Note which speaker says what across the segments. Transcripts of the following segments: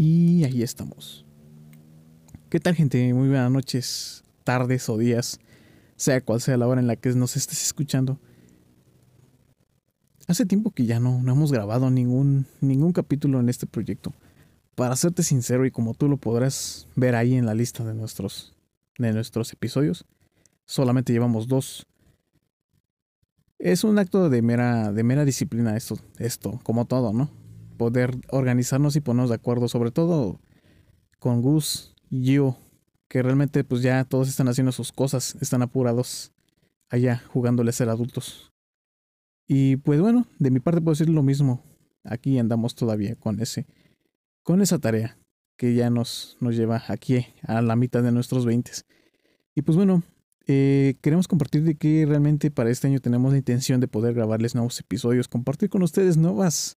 Speaker 1: Y ahí estamos. ¿Qué tal gente? Muy buenas noches, tardes o días, sea cual sea la hora en la que nos estés escuchando. Hace tiempo que ya no, no hemos grabado ningún, ningún capítulo en este proyecto. Para serte sincero y como tú lo podrás ver ahí en la lista de nuestros, de nuestros episodios, solamente llevamos dos. Es un acto de mera, de mera disciplina esto, esto, como todo, ¿no? Poder organizarnos y ponernos de acuerdo, sobre todo con Gus y Gio, que realmente pues ya todos están haciendo sus cosas, están apurados allá jugándole a ser adultos. Y pues bueno, de mi parte puedo decir lo mismo. Aquí andamos todavía con ese con esa tarea que ya nos, nos lleva aquí a la mitad de nuestros 20. Y pues bueno, eh, queremos compartir de que realmente para este año tenemos la intención de poder grabarles nuevos episodios, compartir con ustedes nuevas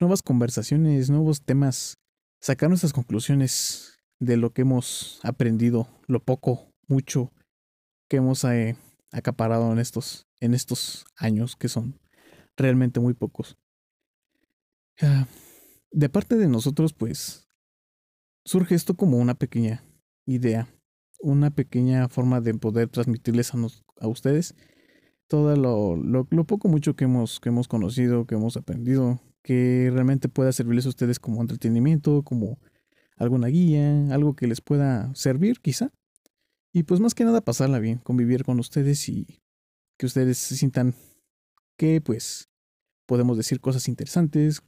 Speaker 1: nuevas conversaciones, nuevos temas, sacar nuestras conclusiones de lo que hemos aprendido, lo poco, mucho que hemos eh, acaparado en estos, en estos años, que son realmente muy pocos. Ah, de parte de nosotros, pues, surge esto como una pequeña idea, una pequeña forma de poder transmitirles a, a ustedes todo lo, lo, lo, poco mucho que hemos, que hemos conocido, que hemos aprendido, que realmente pueda servirles a ustedes como entretenimiento, como alguna guía, algo que les pueda servir quizá. Y pues más que nada pasarla bien, convivir con ustedes y que ustedes se sientan que pues podemos decir cosas interesantes,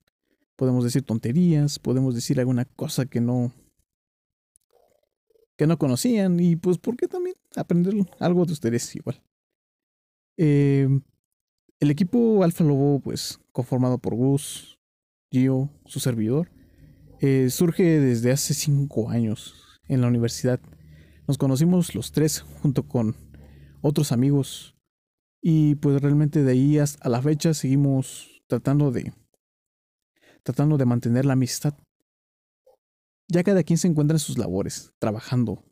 Speaker 1: podemos decir tonterías, podemos decir alguna cosa que no que no conocían y pues por qué también aprender algo de ustedes igual. Eh, el equipo Alfa Lobo, pues conformado por Gus, Gio, su servidor, eh, surge desde hace cinco años en la universidad. Nos conocimos los tres junto con otros amigos y pues realmente de ahí hasta la fecha seguimos tratando de tratando de mantener la amistad. Ya cada quien se encuentra en sus labores, trabajando,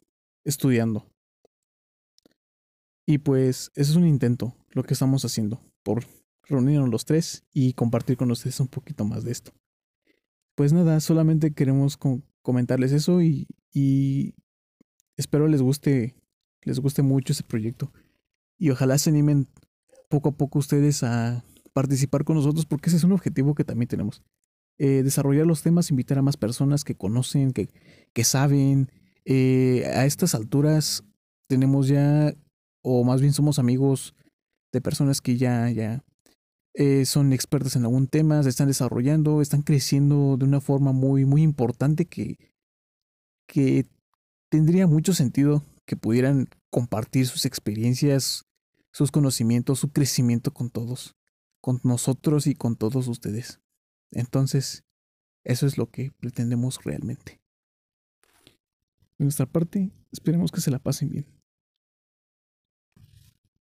Speaker 1: estudiando. Y pues es un intento, lo que estamos haciendo por reunirnos los tres y compartir con ustedes un poquito más de esto. Pues nada, solamente queremos comentarles eso y, espero les guste, les guste mucho este proyecto. Y ojalá se animen poco a poco ustedes a participar con nosotros porque ese es un objetivo que también tenemos. Eh, desarrollar los temas, invitar a más personas que conocen, que, que saben. Eh, a estas alturas tenemos ya, o más bien somos amigos de personas que ya, ya eh, son expertas en algún tema, se están desarrollando, están creciendo de una forma muy, muy importante que, que tendría mucho sentido que pudieran compartir sus experiencias, sus conocimientos, su crecimiento con todos, con nosotros y con todos ustedes. Entonces, eso es lo que pretendemos realmente. De nuestra parte, esperemos que se la pasen bien.